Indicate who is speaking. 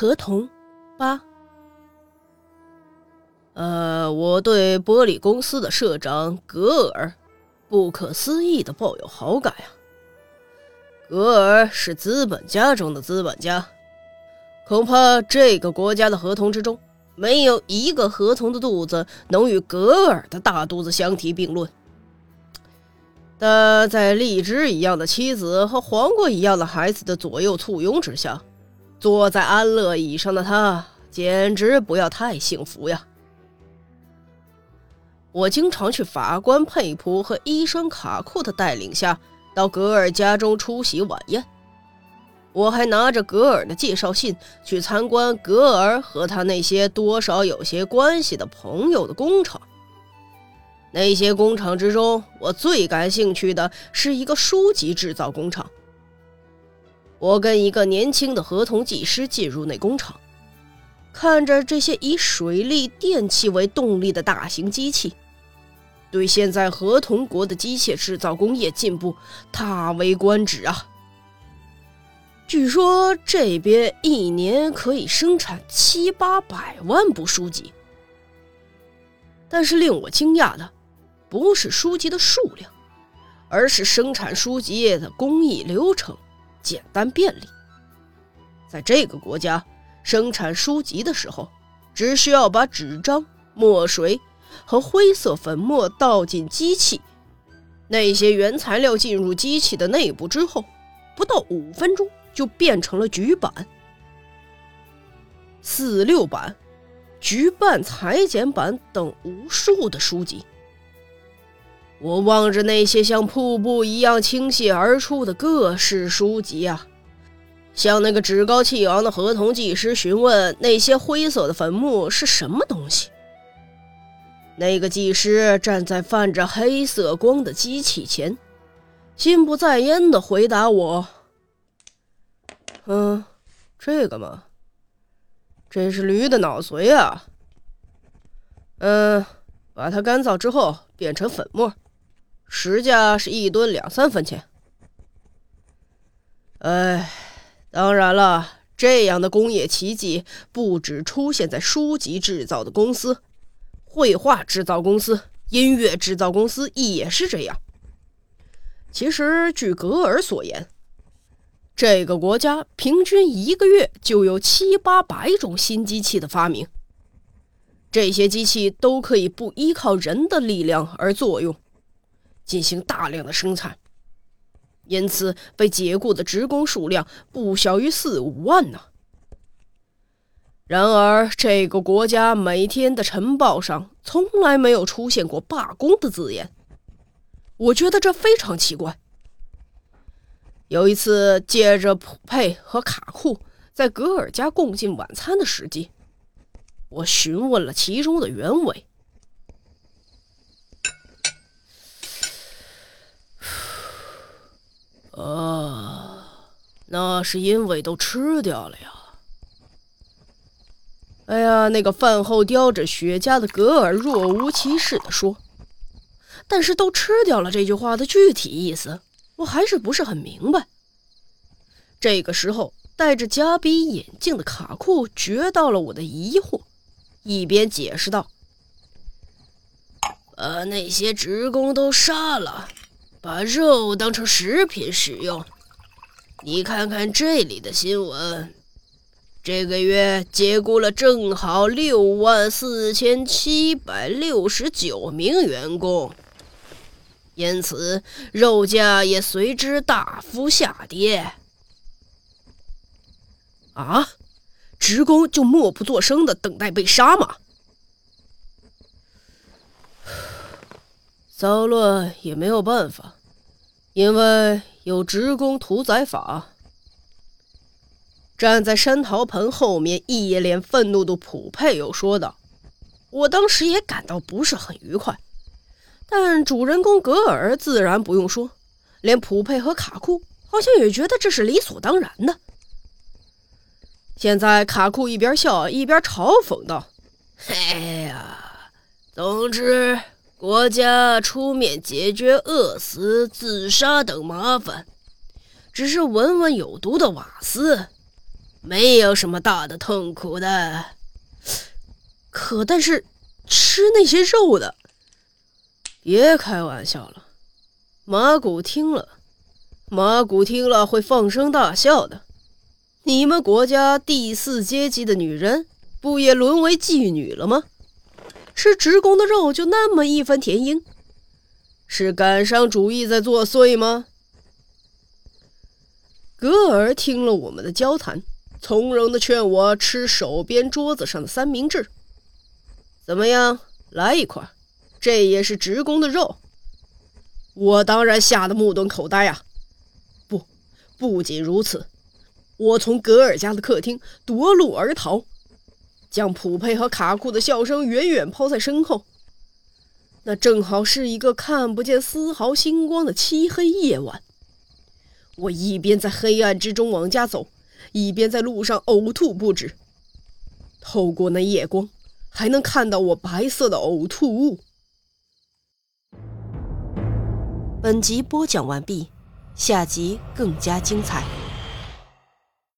Speaker 1: 合同八。
Speaker 2: 呃，我对玻璃公司的社长格尔不可思议的抱有好感啊。格尔是资本家中的资本家，恐怕这个国家的合同之中没有一个合同的肚子能与格尔的大肚子相提并论。但在荔枝一样的妻子和黄瓜一样的孩子的左右簇拥之下，坐在安乐椅上的他简直不要太幸福呀。我经常去法官佩普和医生卡库的带领下到格尔家中出席晚宴。我还拿着格尔的介绍信去参观格尔和他那些多少有些关系的朋友的工厂。那些工厂之中，我最感兴趣的是一个书籍制造工厂。我跟一个年轻的合同技师进入那工厂。看着这些以水力电器为动力的大型机器，对现在合同国的机械制造工业进步大为观止啊！据说这边一年可以生产七八百万部书籍，但是令我惊讶的不是书籍的数量，而是生产书籍的工艺流程简单便利。在这个国家。生产书籍的时候，只需要把纸张、墨水和灰色粉末倒进机器，那些原材料进入机器的内部之后，不到五分钟就变成了局版、四六版、局办裁剪版等无数的书籍。我望着那些像瀑布一样倾泻而出的各式书籍啊！向那个趾高气昂的合同技师询问那些灰色的坟墓是什么东西。那个技师站在泛着黑色光的机器前，心不在焉地回答我：“嗯，这个嘛，这是驴的脑髓啊。嗯，把它干燥之后变成粉末，实价是一吨两三分钱。哎。”当然了，这样的工业奇迹不只出现在书籍制造的公司、绘画制造公司、音乐制造公司也是这样。其实，据格尔所言，这个国家平均一个月就有七八百种新机器的发明，这些机器都可以不依靠人的力量而作用，进行大量的生产。因此，被解雇的职工数量不小于四五万呢。然而，这个国家每天的晨报上从来没有出现过罢工的字眼，我觉得这非常奇怪。有一次，借着普佩和卡库在格尔家共进晚餐的时机，我询问了其中的原委。啊，那是因为都吃掉了呀！哎呀，那个饭后叼着雪茄的格尔若无其事地说。但是“都吃掉了”这句话的具体意思，我还是不是很明白。这个时候，戴着夹鼻眼镜的卡库觉到了我的疑惑，一边解释道：“把那些职工都杀了。”把肉当成食品使用，你看看这里的新闻，这个月解雇了正好六万四千七百六十九名员工，因此肉价也随之大幅下跌。啊，职工就默不作声的等待被杀吗？骚乱也没有办法，因为有职工屠宰法。站在山桃盆后面，一脸愤怒的普佩又说道：“我当时也感到不是很愉快，但主人公格尔自然不用说，连普佩和卡库好像也觉得这是理所当然的。”现在卡库一边笑一边嘲讽道：“嘿呀，总之。”国家出面解决饿死、自杀等麻烦，只是闻闻有毒的瓦斯，没有什么大的痛苦的。可但是吃那些肉的，别开玩笑了。马古听了，马古听了会放声大笑的。你们国家第四阶级的女人，不也沦为妓女了吗？吃职工的肉就那么义愤填膺？是感伤主义在作祟吗？格尔听了我们的交谈，从容的劝我吃手边桌子上的三明治。怎么样，来一块？这也是职工的肉。我当然吓得目瞪口呆啊！不，不仅如此，我从格尔家的客厅夺路而逃，将普佩和卡库的笑声远远抛在身后。那正好是一个看不见丝毫星光的漆黑夜晚。我一边在黑暗之中往家走，一边在路上呕吐不止。透过那夜光，还能看到我白色的呕吐物。
Speaker 1: 本集播讲完毕，下集更加精彩。